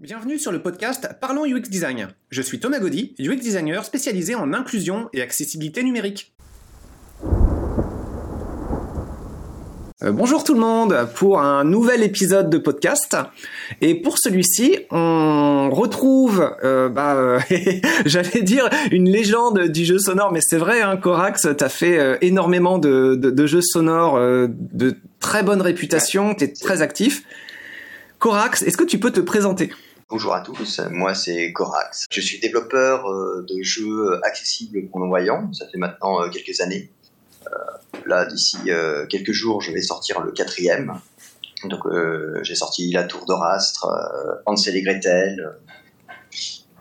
Bienvenue sur le podcast Parlons UX Design. Je suis Thomas Gaudy, UX designer spécialisé en inclusion et accessibilité numérique. Euh, bonjour tout le monde pour un nouvel épisode de podcast. Et pour celui-ci, on retrouve, euh, bah, euh, j'allais dire une légende du jeu sonore, mais c'est vrai, hein, Corax, t'as fait énormément de, de, jeux sonores de très bonne réputation, t'es très actif. Corax, est-ce que tu peux te présenter? Bonjour à tous, moi c'est Corax. Je suis développeur euh, de jeux accessibles pour non-voyants, ça fait maintenant euh, quelques années. Euh, là, d'ici quelques jours, je vais sortir le quatrième. Donc j'ai sorti La Tour d'Orastre, Hansel et Gretel,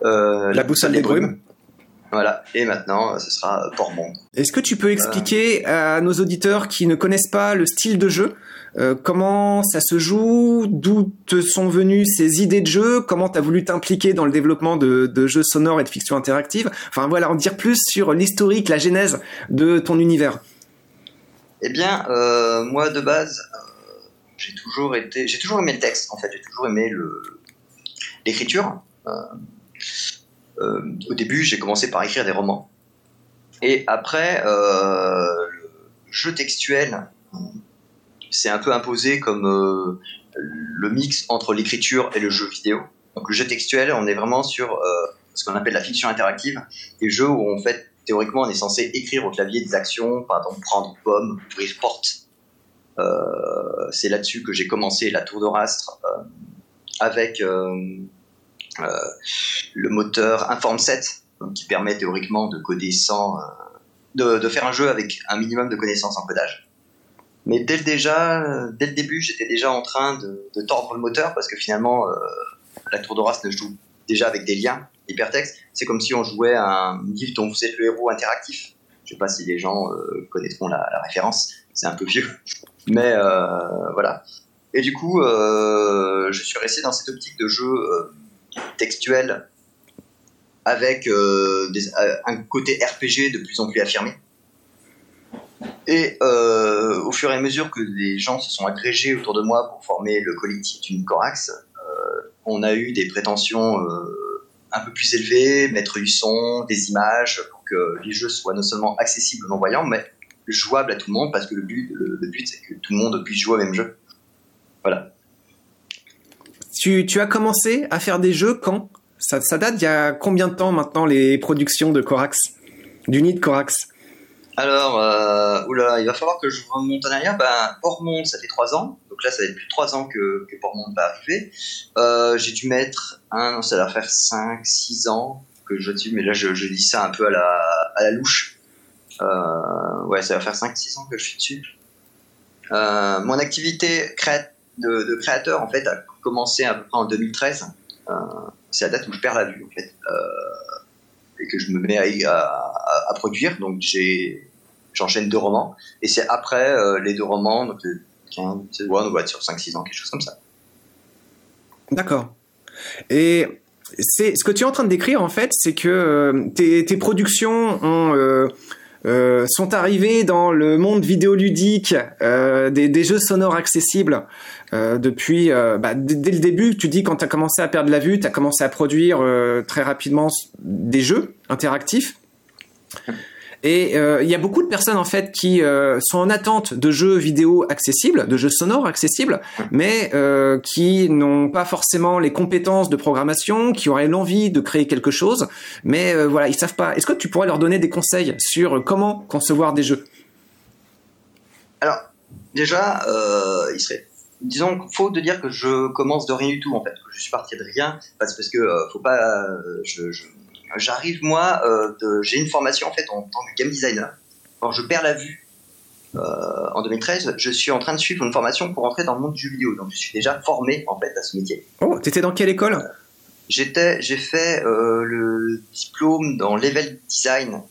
La Boussole des Brumes. Voilà, et maintenant ce sera Portmonde. Est-ce que tu peux expliquer à nos auditeurs qui ne connaissent pas le style de jeu euh, comment ça se joue, d'où te sont venues ces idées de jeu, comment tu as voulu t'impliquer dans le développement de, jeux sonores et de fiction interactive? Enfin voilà, en dire plus sur l'historique, la genèse de ton univers. Eh bien, euh, moi de base, euh, j'ai toujours été, j'ai toujours aimé le texte. En fait, j'ai toujours aimé l'écriture. Au début, j'ai commencé par écrire des romans, et après, le jeu textuel c'est un peu imposé comme euh, le mix entre l'écriture et le jeu vidéo. Donc le jeu textuel, on est vraiment sur euh, ce qu'on appelle la fiction interactive, des jeux où en fait théoriquement on est censé écrire au clavier des actions, par exemple prendre pomme, ouvrir porte. Euh, c'est là-dessus que j'ai commencé la Tour d'Orastre avec le moteur Inform 7 qui permet théoriquement de coder sans, de, faire un jeu avec un minimum de connaissances en codage. Mais dès le, déjà, dès le début, j'étais déjà en train de, tordre le moteur parce que finalement, euh, la Tour d'Horace ne joue déjà avec des liens hypertextes. C'est comme si on jouait un livre dont vous êtes le héros interactif. Je ne sais pas si les gens euh, connaîtront la, référence, c'est un peu vieux. Mais euh, voilà. Et du coup, je suis resté dans cette optique de jeu textuel avec un côté RPG de plus en plus affirmé. Et euh, au fur et à mesure que les gens se sont agrégés autour de moi pour former le collectif d'une Corax, euh, on a eu des prétentions euh, un peu plus élevées, mettre du son, des images, pour que les jeux soient non seulement accessibles aux non-voyants, mais jouables à tout le monde, parce que le but, le, but c'est que tout le monde puisse jouer au même jeu. Voilà. Tu, as commencé à faire des jeux quand? Ça, date il y a combien de temps maintenant les productions de Corax, du nid Corax? Alors, euh, oula, il va falloir que je remonte en arrière. Ben, ça fait 3 ans. Donc là, ça fait plus de 3 ans que, que va arriver. Euh, j'ai dû mettre un, ça va faire 5, 6 ans que je dessus, mais là, je, dis ça un peu à la, louche. Euh, ouais, ça va faire 5-6 ans que je suis dessus. Mon activité de, de, créateur, en fait, a commencé à peu près en 2013. Euh, c'est la date où je perds la vue, en fait. Euh, et que je me mets à, à, produire. Donc, j'ai j'enchaîne deux romans. Et c'est après euh, les deux romans, donc 15, ouais, on va être sur 5-6 ans, quelque chose comme ça. D'accord. Et c'est ce que tu es en train de décrire en fait, c'est que tes, productions ont, euh, sont arrivées dans le monde vidéoludique euh, des, jeux sonores accessibles depuis bah, dès le début. Tu dis quand tu as commencé à perdre la vue, tu as commencé à produire très rapidement des jeux interactifs. Et euh, il y a beaucoup de personnes en fait qui euh, sont en attente de jeux vidéo accessibles, de jeux sonores accessibles, mais euh, qui n'ont pas forcément les compétences de programmation, qui auraient l'envie de créer quelque chose, mais euh, voilà, ils savent pas. Est-ce que tu pourrais leur donner des conseils sur comment concevoir des jeux? Alors, déjà, euh, il serait disons faux de dire que je commence de rien du tout en fait. Je suis parti de rien parce, parce que faut pas je, j'arrive moi, euh, j'ai une formation en fait en tant que game designer. Quand je perds la vue euh, en 2013, je suis en train de suivre une formation pour entrer dans le monde du vidéo. Donc je suis déjà formé en fait à ce métier. Oh, t'étais dans quelle école? J'étais, j'ai fait euh, le diplôme dans level design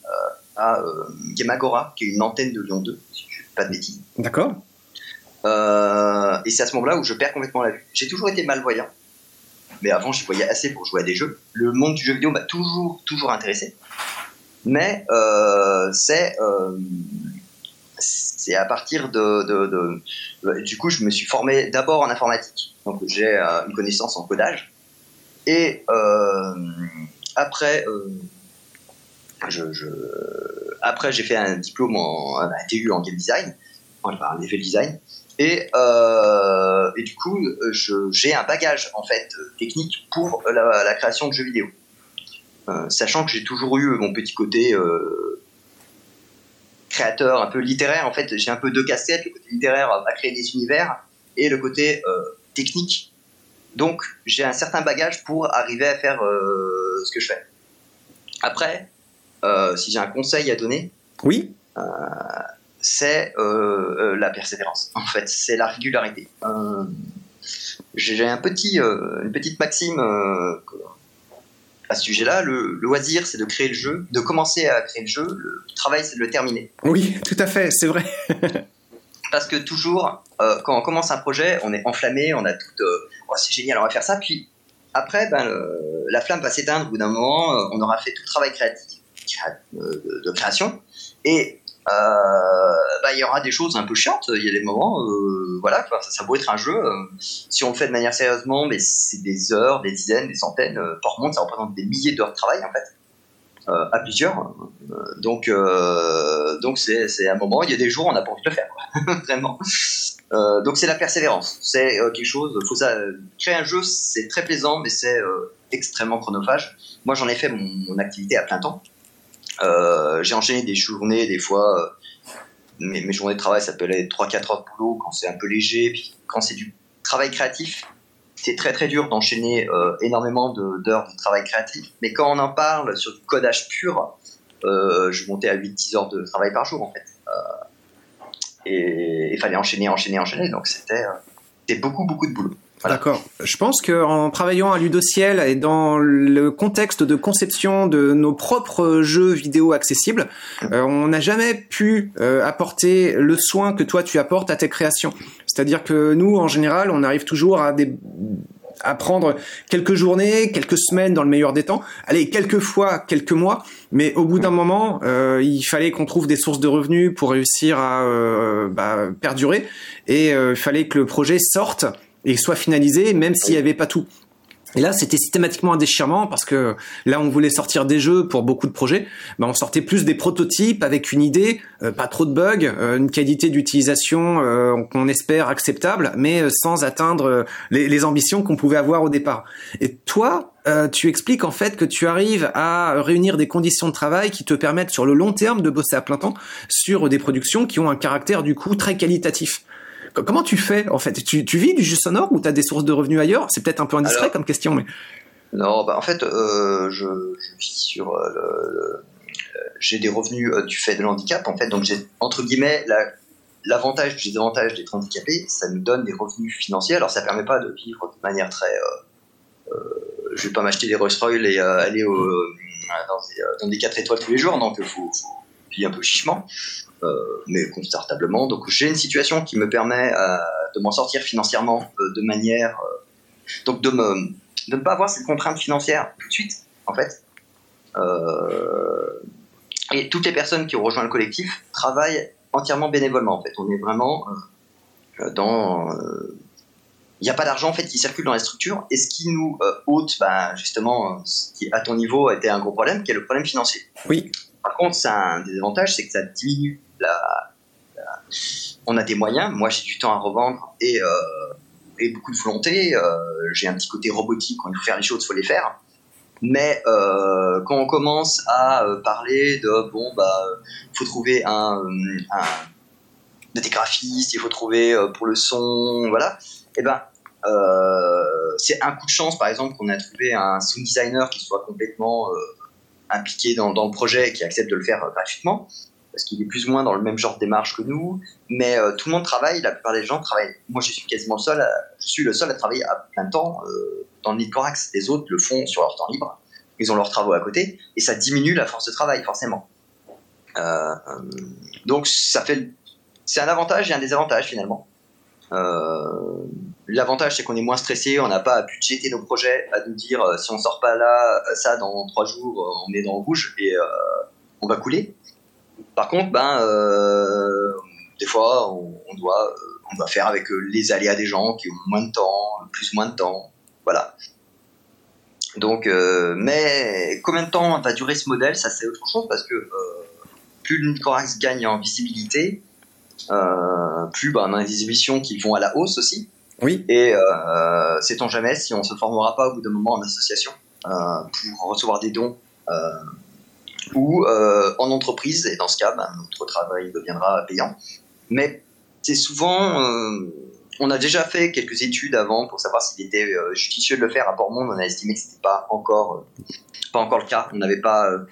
à Gamagora, qui est une antenne de Lyon 2, si je ne pas de bêtises. D'accord. et c'est à ce moment-là où je perds complètement la vue. J'ai toujours été malvoyant mais avant je voyais assez pour jouer à des jeux. Le monde du jeu vidéo m'a toujours, toujours intéressé. Mais euh, c'est euh, c'est à partir de, Du coup, je me suis formé d'abord en informatique. Donc j'ai euh, une connaissance en codage. Et après, je, après j'ai fait un diplôme en un TU en game design, en level design. Et, euh, et, du coup, j'ai un bagage en fait technique pour la, la création de jeux vidéo. Euh, sachant que j'ai toujours eu mon petit côté euh, créateur, un peu littéraire. En fait, j'ai un peu deux casquettes le côté littéraire à créer des univers et le côté euh, technique. Donc, j'ai un certain bagage pour arriver à faire ce que je fais. Après, si j'ai un conseil à donner, oui, c'est la persévérance. En fait, c'est la régularité. j'ai un petit, une petite maxime à ce sujet-là. Le, loisir, c'est de créer le jeu, de commencer à créer le jeu. Le travail, c'est de le terminer. Oui, tout à fait, c'est vrai. Parce que toujours, euh, quand on commence un projet, on est enflammé, on a tout. Euh, oh, c'est génial, on va faire ça. Puis après, ben, la flamme va s'éteindre au bout d'un moment. Euh, on aura fait tout le travail créatif, de création. Et euh, bah, il y aura des choses un peu chiantes. Il y a des moments, euh, voilà, ça, ça peut être un jeu. Euh, si on le fait de manière sérieusement, mais c'est des heures, des dizaines, des centaines par monde, ça représente des milliers d'heures de travail en fait. à plusieurs. donc, donc c'est un moment. Il y a des jours, on n'a pas envie de le faire, vraiment. donc c'est la persévérance. C'est quelque chose. Faut ça. Créer un jeu, c'est très plaisant, mais c'est extrêmement chronophage. Moi, j'en ai fait mon, activité à plein temps. Euh, j'ai enchaîné des journées, des fois, euh, mes, journées de travail, aller 3-4 heures de boulot quand c'est un peu léger. Puis quand c'est du travail créatif, c'est très très dur d'enchaîner euh, énormément d'heures de, travail créatif. Mais quand on en parle sur du codage pur, je montais à 8-10 heures de travail par jour en fait. Et il fallait enchaîner, enchaîner, enchaîner. Donc c'était beaucoup, beaucoup de boulot. D'accord. Je pense qu'en travaillant à Ludociel et dans le contexte de conception de nos propres jeux vidéo accessibles, euh, on n'a jamais pu euh, apporter le soin que toi tu apportes à tes créations. C'est-à-dire que nous, en général, on arrive toujours à des à prendre quelques journées, quelques semaines dans le meilleur des temps, allez, quelques fois, quelques mois, mais au bout d'un moment, euh, il fallait qu'on trouve des sources de revenus pour réussir à bah, perdurer, et il fallait que le projet sorte et soit finalisé, même s'il n'y avait pas tout. Et là, c'était systématiquement un déchirement parce que là, on voulait sortir des jeux pour beaucoup de projets. Ben, on sortait plus des prototypes avec une idée, euh, pas trop de bugs, euh, une qualité d'utilisation euh, qu'on espère acceptable, mais sans atteindre les, les ambitions qu'on pouvait avoir au départ. Et toi, tu expliques en fait que tu arrives à réunir des conditions de travail qui te permettent sur le long terme de bosser à plein temps sur des productions qui ont un caractère du coup très qualitatif. Comment tu fais en fait? Tu, vis du jeu sonore ou tu as des sources de revenus ailleurs? C'est peut-être un peu indiscret comme question, mais. Non, bah en fait, euh, je, vis sur. Euh, le, j'ai des revenus euh, du fait de l'handicap, en fait, donc j'ai entre guillemets l'avantage du désavantage d'être handicapé, ça nous donne des revenus financiers. Alors ça permet pas de vivre de manière très. je vais pas m'acheter des Rolls Royce et aller au, dans, des, dans, des 4 étoiles tous les jours, donc il faut, faut vivre un peu chichement. Euh, mais confortablement. Donc j'ai une situation qui me permet euh, de m'en sortir financièrement euh, de manière, donc de me de ne pas avoir cette contrainte financière tout de suite, en fait. et toutes les personnes qui ont rejoint le collectif travaillent entièrement bénévolement, en fait. On est vraiment dans il n'y a pas d'argent en fait qui circule dans la structure et ce qui nous ôte ben, justement ce qui à ton niveau a été un gros problème qui est le problème financier. Oui. Par contre, c'est un désavantage, c'est que ça diminue on a des moyens. Moi, j'ai du temps à revendre et, euh, beaucoup de volonté. Euh, j'ai un petit côté robotique. Quand il faut faire les choses, il faut les faire. Mais euh, quand on commence à parler de bon bah faut trouver un, des graphistes, il faut trouver pour le son, voilà. Et eh ben c'est un coup de chance par exemple qu'on a trouvé un sound designer qui soit complètement impliqué dans, dans, le projet et qui accepte de le faire gratuitement parce qu'il est plus ou moins dans le même genre de démarche que nous, mais euh, tout le monde travaille, la plupart des gens travaillent. Moi, je suis quasiment le seul, je suis le seul à travailler à plein temps euh, dans le Corax. Les autres le font sur leur temps libre, ils ont leurs travaux à côté, et ça diminue la force de travail, forcément. Euh, donc, ça fait, c'est un avantage et un désavantage finalement. L'avantage, c'est qu'on est moins stressé, on n'a pas à budgéter nos projets, à nous dire si on sort pas là, ça dans trois jours, on est dans le rouge et on va couler. Par contre, ben, euh, des fois, on, doit, euh, on doit faire avec euh, les aléas des gens qui ont moins de temps, plus ou moins de temps. Voilà. Donc, mais combien de temps va durer ce modèle? Ça, c'est autre chose parce que plus le Corax gagne en visibilité, plus bah, on a des émissions qui vont à la hausse aussi. Oui. Et sait-on jamais si on se formera pas au bout d'un moment en association pour recevoir des dons ou en entreprise. Et dans ce cas, ben, notre travail deviendra payant. Mais c'est souvent on a déjà fait quelques études avant pour savoir s'il était euh, judicieux de le faire à Portmont. On a estimé que c'était pas encore, euh, pas encore le cas. On n'avait pas, euh,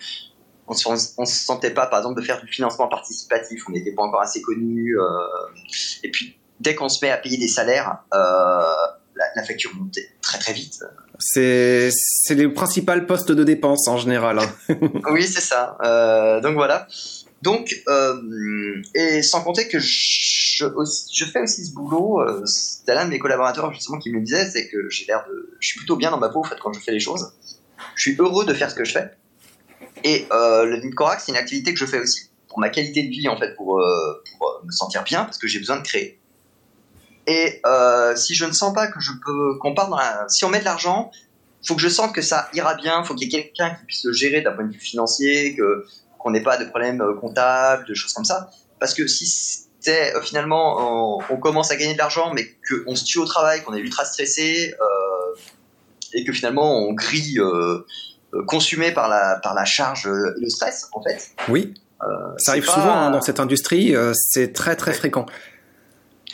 on se, se sentait pas, par exemple, de faire du financement participatif. On n'était pas encore assez connu. et puis, dès qu'on se met à payer des salaires, la, facture monte très très vite. C'est les principaux postes de dépenses en général. Hein. oui, c'est ça. donc voilà. Donc, et sans compter que je, je, fais aussi ce boulot. Euh, C'était l'un de mes collaborateurs justement qui me disait, c'est que j'ai l'air de, je suis plutôt bien dans ma peau en fait quand je fais les choses. Je suis heureux de faire ce que je fais. Et euh, le Nidcorax, c'est une activité que je fais aussi pour ma qualité de vie en fait, pour, euh, pour euh, me sentir bien parce que j'ai besoin de créer. Et euh, si je ne sens pas que je peux, qu'on part dans la, si on met de l'argent, faut que je sente que ça ira bien, faut qu'il y ait quelqu'un qui puisse le gérer d'un point de vue financier, que qu'on n'ait pas de problèmes comptables, de choses comme ça. Parce que si euh, finalement on, commence à gagner de l'argent, mais qu'on se tue au travail, qu'on est ultra stressé euh, et que finalement on grille euh, consumé par la, par la charge et le stress en fait. Oui, ça arrive souvent hein, dans cette industrie, c'est très très fréquent.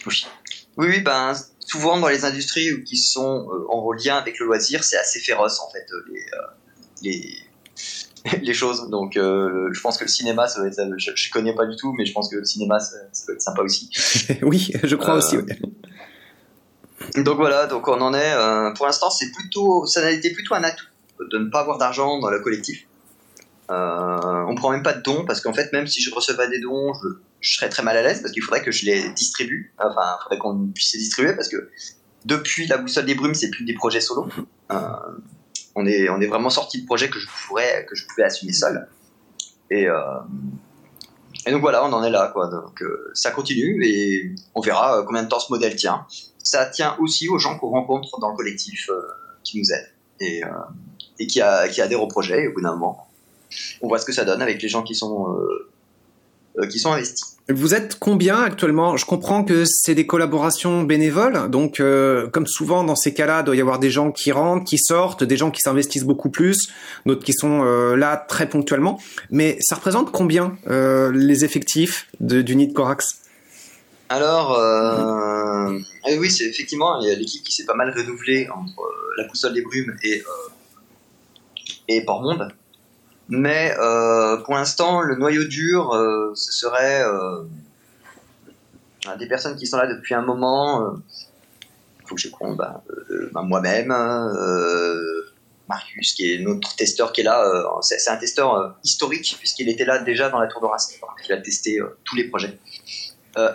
Oui. Oui, ben souvent dans les industries qui sont en lien avec le loisir, c'est assez féroce en fait les les choses. Donc, euh, je pense que le cinéma, ça je, ne connais pas du tout, mais je pense que le cinéma, ça, peut être sympa aussi. oui, je crois aussi. Donc voilà, donc on en est. Euh, pour l'instant, c'est plutôt, ça a été plutôt un atout de ne pas avoir d'argent dans le collectif. Euh, on prend même pas de dons parce qu'en fait, même si je recevais des dons, je, je serais très mal à l'aise parce qu'il faudrait que je les distribue. Enfin, il faudrait qu'on puisse les distribuer parce que depuis la boussole des brumes, c'est plus des projets solo. Euh, on est, on est vraiment sorti de projet que je pourrais, que je pouvais assumer seul. Et, euh, et donc voilà, on en est là, quoi. Donc euh, ça continue et on verra combien de temps ce modèle tient. Ça tient aussi aux gens qu'on rencontre dans le collectif qui nous aident et, et qui, a, qui adhèrent au projet. Et au bout d'un moment, on voit ce que ça donne avec les gens qui sont, qui sont investis. Vous êtes combien actuellement? Je comprends que c'est des collaborations bénévoles, donc euh, comme souvent dans ces cas-là, il doit y avoir des gens qui rentrent, qui sortent, des gens qui s'investissent beaucoup plus, d'autres qui sont euh, là très ponctuellement. Mais ça représente combien euh, les effectifs de, du Nid Corax Alors, eh oui, c'est effectivement il y a l'équipe qui s'est pas mal renouvelée entre la Boussole des Brumes et et Portmonde. Mais euh, pour l'instant, le noyau dur, euh, ce serait euh, des personnes qui sont là depuis un moment. Il faut que je compte bah, bah, moi-même, Marius, qui est notre testeur qui est là. c'est un testeur historique, puisqu'il était là déjà dans la Tour de Race. Il a testé tous les projets.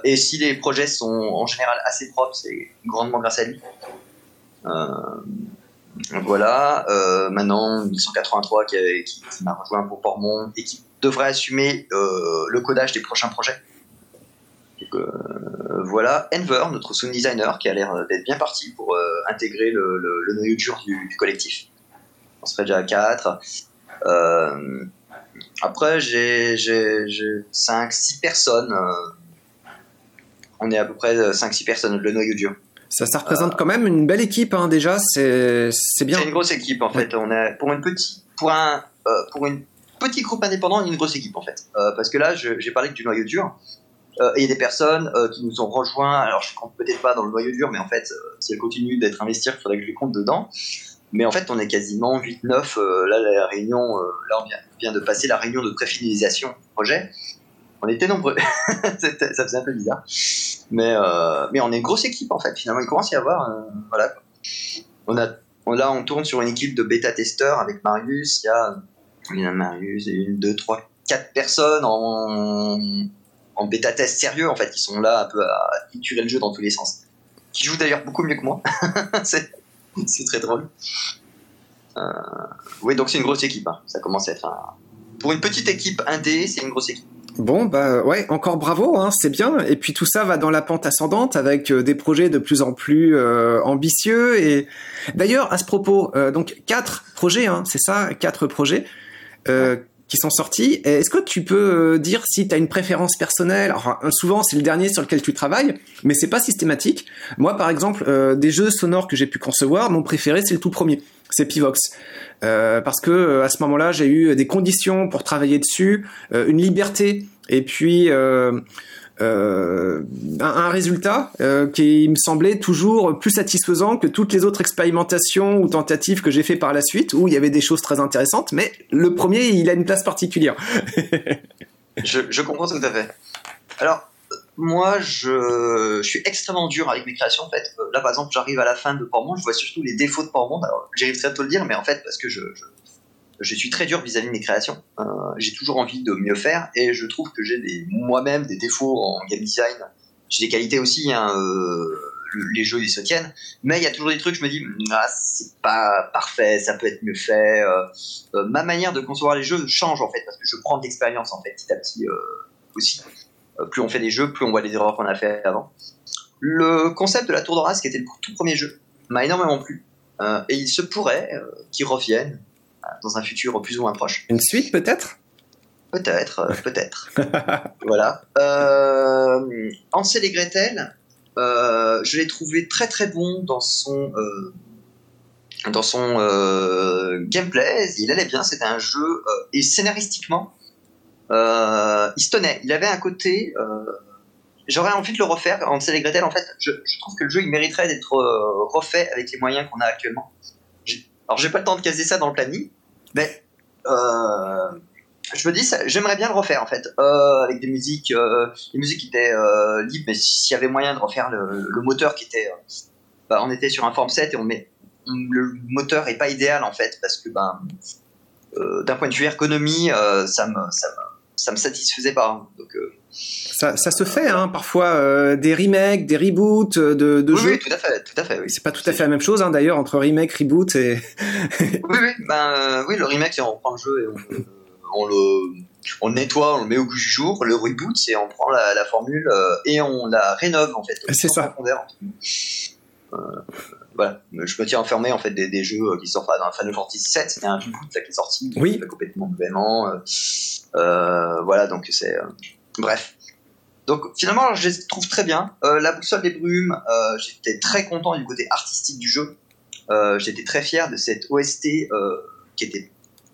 et si les projets sont en général assez propres, c'est grandement grâce à lui. Voilà, euh, maintenant 1183 qui, m'a rejoint pour Portmont et qui devrait assumer euh, le codage des prochains projets. Euh, voilà, Enver, notre sound designer, qui a l'air d'être bien parti pour intégrer le, noyau dur du, collectif. On serait déjà à 4. après, j'ai 5-6 personnes. on est à peu près 5-6 personnes, le noyau dur. Ça, ça représente quand même une belle équipe hein, déjà. C'est bien. C'est une grosse équipe en fait. On est pour une petite pour un euh, pour une petit groupe indépendant, une grosse équipe en fait. Euh, parce que là, j'ai parlé du noyau dur. Euh, et il y a des personnes qui nous ont rejoints. Alors, je compte peut-être pas dans le noyau dur, mais en fait, si elles continuent d'être investies, il faudrait que je les compte dedans. Mais en fait, on est quasiment 8-9. là, la réunion, là, on vient, vient, de passer la réunion de préfinalisation du projet on était nombreux. ça faisait un peu bizarre. Mais, euh, mais on est une grosse équipe en fait. Finalement, il commence à y avoir. Euh, voilà. On a, là, on tourne sur une équipe de bêta-testeurs avec Marius. Il y a, il Marius, une, deux, trois, quatre personnes en, en bêta-test sérieux en fait, qui sont là un peu à tituler le jeu dans tous les sens. Qui jouent d'ailleurs beaucoup mieux que moi. c'est très drôle. Euh, oui, donc c'est une grosse équipe. Hein. Ça commence à être un... Pour une petite équipe indé, c'est une grosse équipe. Bon, bah ouais, encore bravo, hein, c'est bien. Et puis tout ça va dans la pente ascendante avec euh, des projets de plus en plus euh, ambitieux. Et d'ailleurs, à ce propos, euh, donc quatre projets, hein, c'est ça, quatre projets qui sont sortis. Est-ce que tu peux dire si tu as une préférence personnelle? Enfin, souvent c'est le dernier sur lequel tu travailles, mais c'est pas systématique. Moi, par exemple, des jeux sonores que j'ai pu concevoir, mon préféré c'est le tout premier, c'est Pivox. Euh, parce que euh, à ce moment-là, j'ai eu des conditions pour travailler dessus, euh, une liberté, et puis un, un, résultat qui me semblait toujours plus satisfaisant que toutes les autres expérimentations ou tentatives que j'ai fait par la suite, où il y avait des choses très intéressantes. Mais le premier, il a une place particulière. je, comprends tout à fait. Alors, moi, je, suis extrêmement dur avec mes créations. En fait, là, par exemple, j'arrive à la fin de Portmonde, je vois surtout les défauts de Portmonde. Alors, j'arriverai à te le dire, mais en fait, parce que je, je, je suis très dur vis-à-vis de mes créations. Euh, j'ai toujours envie de mieux faire, et je trouve que j'ai moi-même des défauts en game design. J'ai des qualités aussi. Hein, euh, les jeux ils se tiennent, mais il y a toujours des trucs. Je me dis, ah, c'est pas parfait, ça peut être mieux fait. Euh, ma manière de concevoir les jeux change en fait, parce que je prends de l'expérience en fait, petit à petit aussi. Plus on fait des jeux, plus on voit les erreurs qu'on a fait avant. Le concept de la tour de race, qui était le tout premier jeu, m'a énormément plu. Et il se pourrait qu'il revienne dans un futur plus ou moins proche. Une suite peut-être? Peut-être, peut-être. voilà. Euh, Ansel et Gretel, je l'ai trouvé très très bon dans son dans son gameplay. Il allait bien, c'était un jeu et scénaristiquement, euh, il se tenait. Il avait un côté. Euh, J'aurais envie de le refaire. En et Gretel, en fait, je, je, trouve que le jeu il mériterait d'être euh, refait avec les moyens qu'on a actuellement. Alors, j'ai pas le temps de caser ça dans le planning, mais euh, je me dis, j'aimerais bien le refaire en fait, euh, avec des musiques, euh, des musiques qui étaient euh, libres, mais s'il y avait moyen de refaire le, le moteur qui était, bah, on était sur un form set et on met, le moteur est pas idéal en fait parce que ben, d'un point de vue ergonomie, ça me, ça me ça me satisfaisait pas. Hein. Donc, euh, ça, ça, se fait hein, parfois euh, des remakes, des reboots euh, de, de oui, jeux. Oui, tout à fait, tout à fait. Oui. C'est pas tout à fait la même chose hein, d'ailleurs entre remake, reboot et. oui, oui, ben oui, le remake c'est on prend le jeu et on, on le on le nettoie, on le met au goût du jour. Le reboot, c'est on prend la, la formule et on la rénove en fait. C'est ça. Euh, voilà, je me tiens enfermé en fait des, des jeux qui sortent dans Final Fantasy VII, c'était un reboot qui est sorti, oui. complètement nouvellement. Euh, voilà, donc c'est. Euh, bref. Donc finalement, je les trouve très bien. Euh, la boussole des brumes, j'étais très content du côté artistique du jeu. j'étais très fier de cette OST qui était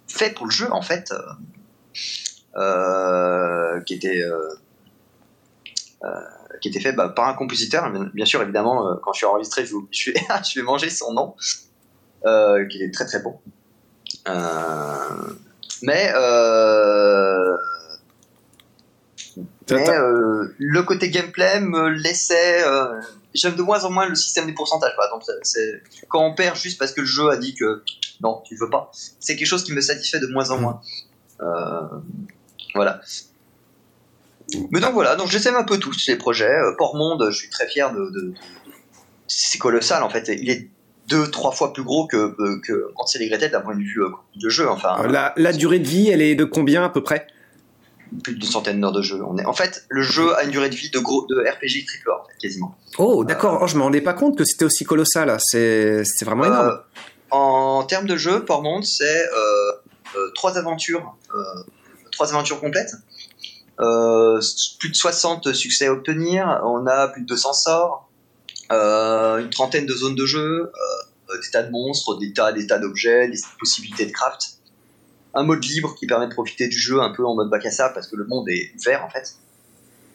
fait pour le jeu en fait, qui était qui était fait bah, par un compositeur. Bien sûr, évidemment, quand je suis enregistré, je, je, vais, je vais manger son nom, qui est très très bon. Mais, euh, mais euh, le côté gameplay me laissait. Euh, J'aime de moins en moins le système des pourcentages. Par exemple, quand on perd juste parce que le jeu a dit que non, tu veux pas, c'est quelque chose qui me satisfait de moins en moins. Euh, voilà. Mais donc voilà, donc j'essaie un peu tous ces projets. Port Monde, je suis très fier de, de, de c'est colossal en fait. Il est deux, trois fois plus gros que, que Hansel et Gretel d'un point de vue euh, de jeu. Enfin, la, la, durée de vie, elle est de combien à peu près? Plus d'une centaine d'heures de jeu. On est... En fait, le jeu a une durée de vie de, gros, de RPG triple en fait, quasiment. Oh, d'accord. Oh, je me rendais pas compte que c'était aussi colossal. C'est vraiment énorme. Euh, en termes de jeu, Monde, c'est euh, euh, trois aventures, euh, trois aventures complètes. Plus de 60 succès à obtenir. On a plus de 200 sorts. Euh, une trentaine de zones de jeu, euh, des tas de monstres, des tas, des tas d'objets, des possibilités de craft. Un mode libre qui permet de profiter du jeu un peu en mode bac à sable parce que le monde est ouvert en fait.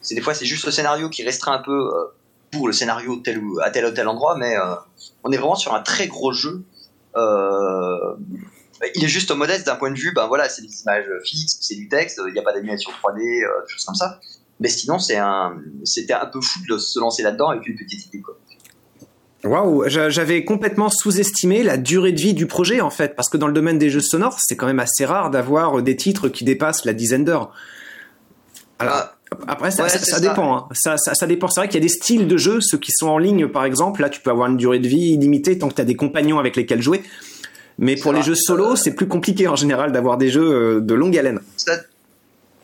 C'est des fois c'est juste le scénario qui restreint un peu euh, pour le scénario tel ou, à tel ou tel endroit, mais on est vraiment sur un très gros jeu. Il est juste modeste d'un point de vue, ben voilà, c'est des images fixes, c'est du texte, il n'y a pas d'animation 3D, des choses comme ça. Mais sinon, c'est un, c'était un peu fou de se lancer là-dedans avec une petite idée. Quoi. Waouh, j'avais complètement sous-estimé la durée de vie du projet en fait, parce que dans le domaine des jeux sonores, c'est quand même assez rare d'avoir des titres qui dépassent la dizaine d'heures. Alors ah. après, ça, ouais, ça, ça dépend. Hein. Ça, ça, dépend. C'est vrai qu'il y a des styles de jeux, ceux qui sont en ligne par exemple. Là, tu peux avoir une durée de vie illimitée tant que tu as des compagnons avec lesquels jouer. Mais pour les jeux solo, c'est plus compliqué en général d'avoir des jeux euh, de longue haleine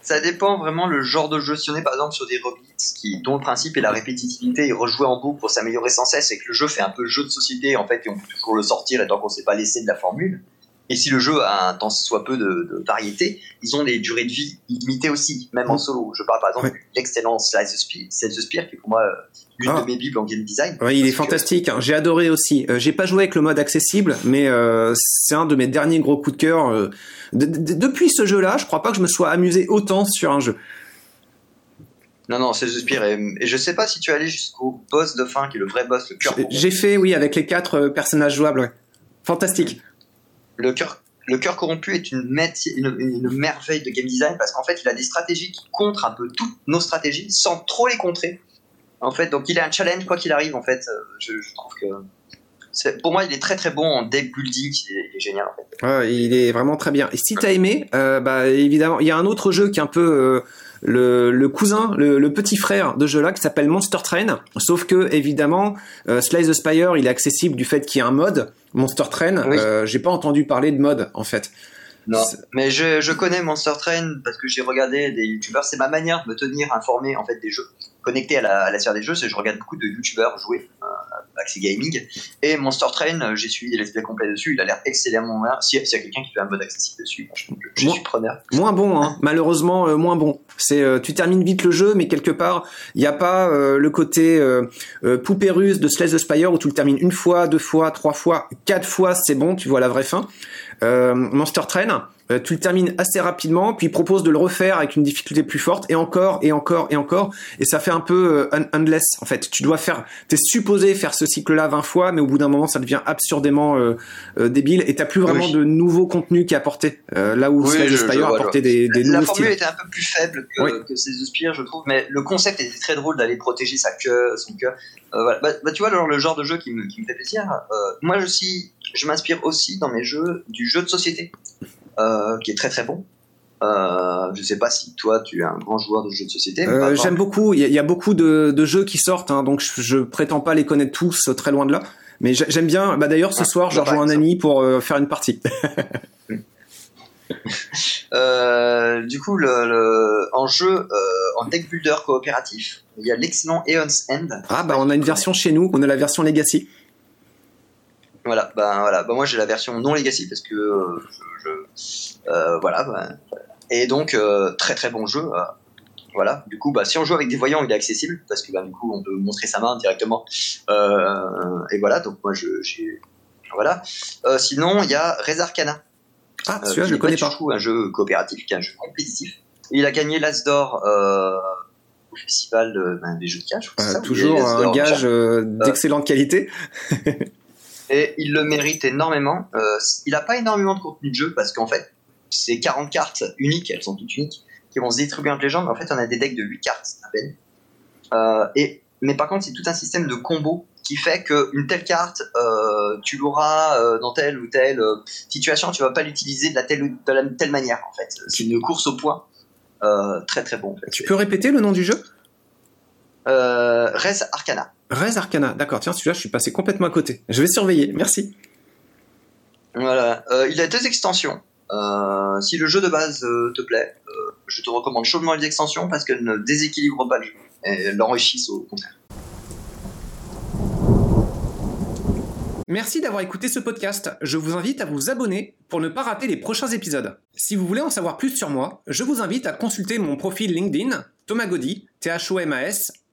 ça dépend vraiment le genre de jeu. Si on est par exemple sur des roguelites qui, dont le principe est la répétitivité et rejouer en boucle pour s'améliorer sans cesse, et que le jeu fait un peu jeu de société en fait, et on peut toujours le sortir et tant qu'on s'est pas laissé de la formule. Et si le jeu a un tant soit peu de, de, variété, ils ont des durées de vie illimitées aussi, même en solo. Je parle par exemple de l'excellence Slice the Spear, the Spear, qui est pour moi l'une ah. de mes bibles en game design. Oui, il est fantastique. Hein. J'ai adoré aussi. Euh, j'ai pas joué avec le mode accessible, mais euh, c'est un de mes derniers gros coups de cœur. Euh, depuis ce jeu-là, je crois pas que je me sois amusé autant sur un jeu. Non, non, c'est The Spear. Et, je sais pas si tu es allé jusqu'au boss de fin, qui est le vrai boss, le cœur. J'ai fait, oui, avec les quatre personnages jouables. Ouais. Fantastique le cœur le cœur corrompu est une, merveille de game design parce qu'en fait, il a des stratégies qui contrent un peu toutes nos stratégies sans trop les contrer. En fait, donc il a un challenge quoi qu'il arrive. En fait, euh, je, trouve que pour moi, il est très très bon en deck building. Il est, génial en fait. il est vraiment très bien. Et si t'as aimé, euh, bah évidemment, il y a un autre jeu qui est un peu euh, le, cousin, le, petit frère de jeu-là qui s'appelle Monster Train. Sauf que évidemment, euh, Slice the Spire, il est accessible du fait qu'il y a un mode Monster Train. Euh, j'ai pas entendu parler de mode en fait. Non, mais je, je, connais Monster Train parce que j'ai regardé des youtubeurs. C'est ma manière de me tenir informé en fait des jeux connecté à la, à la sphère des jeux, c'est je regarde beaucoup de youtubeurs jouer Accès Gaming. Et Monster Train, euh, j'ai suivi des let's play complets dessus, il a l'air excellemment bien. S'il y a quelqu'un qui fait un mode accessible dessus, je, suis preneur. Moins bon, hein. malheureusement, euh, moins bon. C'est euh, tu termines vite le jeu, mais quelque part, il n'y a pas le côté poupée russe de Slay the Spire où tu le termines une fois, deux fois, trois fois, quatre fois, c'est bon, tu vois la vraie fin. Monster Train, euh, tu le termines assez rapidement, puis il propose de le refaire avec une difficulté plus forte, et encore, et encore, et encore, et ça fait un peu euh, endless, en fait. Tu dois faire, t'es supposé faire ce cycle-là 20 fois, mais au bout d'un moment, ça devient absurdément euh, débile, et t'as plus vraiment de nouveaux contenus qui apporter, là où oui, Spire apportait des, des La formule était un peu plus faible que, que ces Spire, je trouve, mais le concept était très drôle d'aller protéger sa queue, son queue. Voilà. Bah, bah, tu vois, le, le, genre de jeu qui me, qui me fait plaisir, moi, je, suis, je m'inspire aussi dans mes jeux du jeu de société. Euh, qui est très très bon. Euh, je sais pas si toi tu es un grand joueur de jeux de société. Euh, J'aime beaucoup. Il y, a beaucoup de, de jeux qui sortent, hein, donc je, je, prétends pas les connaître tous, très loin de là. Mais j'aime bien. Bah d'ailleurs, ce ah, soir, je rejoins un ami pour euh, faire une partie. du coup, le, le en jeu, en deck builder coopératif, il y a l'excellent Aeon's End. Ah bah on a une version chez nous, on a la version Legacy. Voilà, ben voilà, bah, moi j'ai la version non Legacy parce que je, euh, voilà. Bah, et donc, euh, très très bon jeu. Euh, voilà. Du coup, bah, si on joue avec des voyants, il est accessible parce que bah, du coup, on peut montrer sa main directement. et voilà. Donc moi, je, j'ai voilà. sinon, il y a Res Arcana. Ah, celui-là, je connais pas. un jeu coopératif, qui est un jeu compétitif. Il a gagné l'As d'or au festival ben, des jeux de cash. toujours un gage d'excellente qualité. Et il le mérite énormément. Euh, il n'a pas énormément de contenu de jeu parce qu'en fait, ces 40 cartes uniques, elles sont toutes uniques, qui vont se distribuer entre les gens, mais en fait, on a des decks de 8 cartes à peine. Euh, et, mais par contre, c'est tout un système de combos qui fait qu'une telle carte, euh, tu l'auras euh, dans telle ou telle euh, situation, tu vas pas l'utiliser de la telle ou de la telle manière, en fait. C'est une course au point. très très bon. Tu peux répéter le nom du jeu? Res Arcana. Res Arcana, d'accord. Tiens, celui-là, je suis passé complètement à côté. Je vais surveiller. Merci. Voilà. Euh, il a deux extensions. Euh, si le jeu de base euh, te plaît, je te recommande chaudement les extensions parce qu'elles ne déséquilibrent pas le jeu. Et l'enrichissent au contraire. Merci d'avoir écouté ce podcast. Je vous invite à vous abonner pour ne pas rater les prochains épisodes. Si vous voulez en savoir plus sur moi, je vous invite à consulter mon profil LinkedIn, Thomas Gaudy, T-H-O-M-A-S,